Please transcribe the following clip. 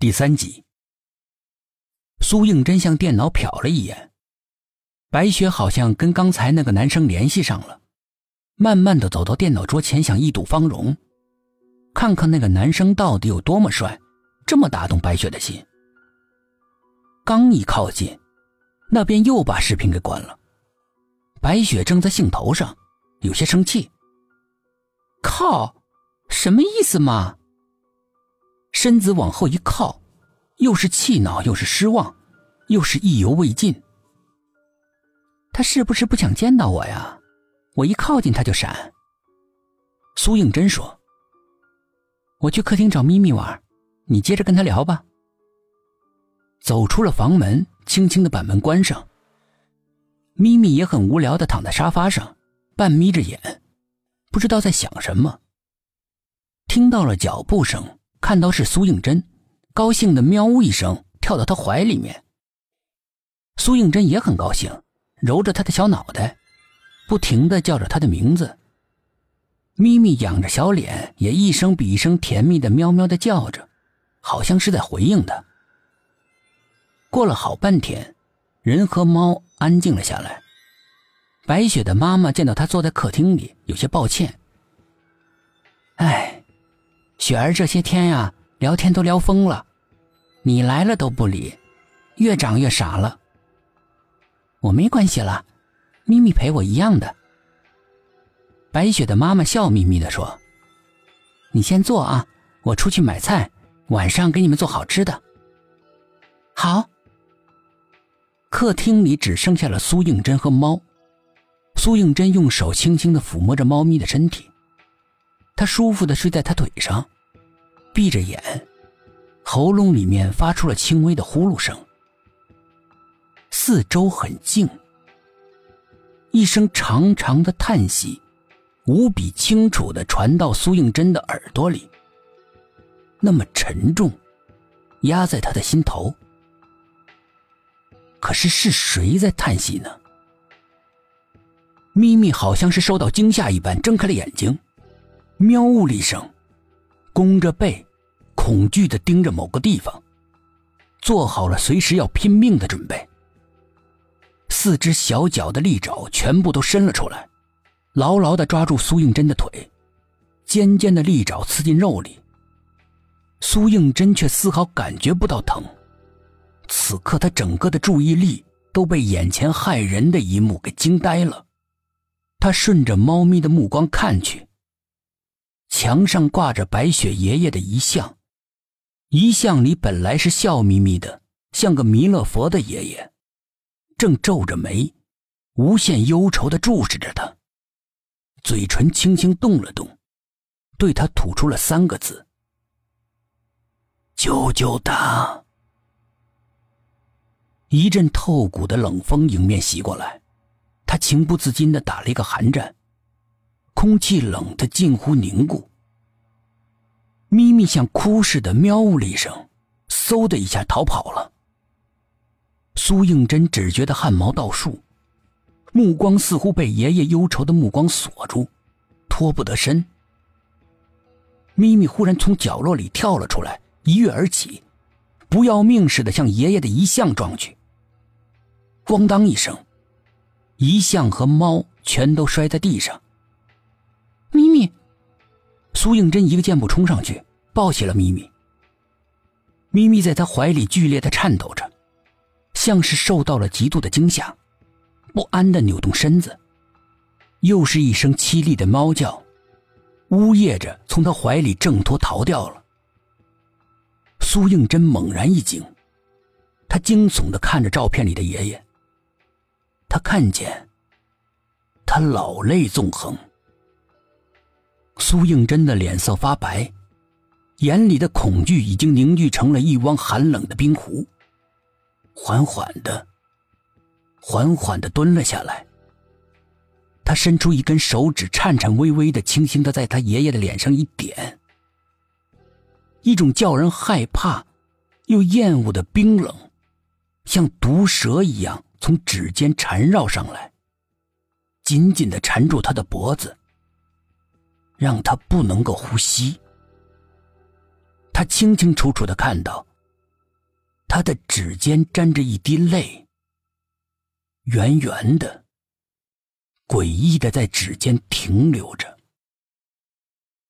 第三集，苏应真向电脑瞟了一眼，白雪好像跟刚才那个男生联系上了，慢慢的走到电脑桌前，想一睹芳容，看看那个男生到底有多么帅，这么打动白雪的心。刚一靠近，那边又把视频给关了。白雪正在兴头上，有些生气。靠，什么意思嘛？身子往后一靠，又是气恼，又是失望，又是意犹未尽。他是不是不想见到我呀？我一靠近他就闪。苏应真说：“我去客厅找咪咪玩，你接着跟他聊吧。”走出了房门，轻轻的把门关上。咪咪也很无聊的躺在沙发上，半眯着眼，不知道在想什么。听到了脚步声。看到是苏应真，高兴的喵呜一声跳到他怀里面。苏应真也很高兴，揉着他的小脑袋，不停的叫着他的名字。咪咪仰着小脸，也一声比一声甜蜜的喵喵的叫着，好像是在回应他。过了好半天，人和猫安静了下来。白雪的妈妈见到他坐在客厅里，有些抱歉。哎。雪儿这些天呀，聊天都聊疯了，你来了都不理，越长越傻了。我没关系了，咪咪陪我一样的。白雪的妈妈笑眯眯的说：“你先坐啊，我出去买菜，晚上给你们做好吃的。”好。客厅里只剩下了苏应真和猫，苏应真用手轻轻的抚摸着猫咪的身体。他舒服的睡在他腿上，闭着眼，喉咙里面发出了轻微的呼噜声。四周很静，一声长长的叹息，无比清楚的传到苏应真的耳朵里，那么沉重，压在他的心头。可是是谁在叹息呢？咪咪好像是受到惊吓一般，睁开了眼睛。喵呜了一声，弓着背，恐惧的盯着某个地方，做好了随时要拼命的准备。四只小脚的利爪全部都伸了出来，牢牢的抓住苏应真的腿，尖尖的利爪刺进肉里。苏应真却丝毫感觉不到疼，此刻他整个的注意力都被眼前骇人的一幕给惊呆了。他顺着猫咪的目光看去。墙上挂着白雪爷爷的遗像，遗像里本来是笑眯眯的，像个弥勒佛的爷爷，正皱着眉，无限忧愁的注视着他，嘴唇轻轻动了动，对他吐出了三个字：“救救他！”一阵透骨的冷风迎面袭过来，他情不自禁的打了一个寒战。空气冷得近乎凝固。咪咪像哭似的喵呜了一声，嗖的一下逃跑了。苏应真只觉得汗毛倒竖，目光似乎被爷爷忧愁的目光锁住，脱不得身。咪咪忽然从角落里跳了出来，一跃而起，不要命似的向爷爷的遗像撞去。咣当一声，遗像和猫全都摔在地上。咪咪，苏应真一个箭步冲上去，抱起了咪咪。咪咪在他怀里剧烈的颤抖着，像是受到了极度的惊吓，不安的扭动身子。又是一声凄厉的猫叫，呜咽着从他怀里挣脱逃掉了。苏应真猛然一惊，他惊悚的看着照片里的爷爷。他看见，他老泪纵横。苏应真的脸色发白，眼里的恐惧已经凝聚成了一汪寒冷的冰湖。缓缓的，缓缓的蹲了下来。他伸出一根手指，颤颤巍巍的，轻轻的在他爷爷的脸上一点。一种叫人害怕又厌恶的冰冷，像毒蛇一样从指尖缠绕上来，紧紧的缠住他的脖子。让他不能够呼吸。他清清楚楚的看到，他的指尖沾着一滴泪，圆圆的、诡异的在指尖停留着。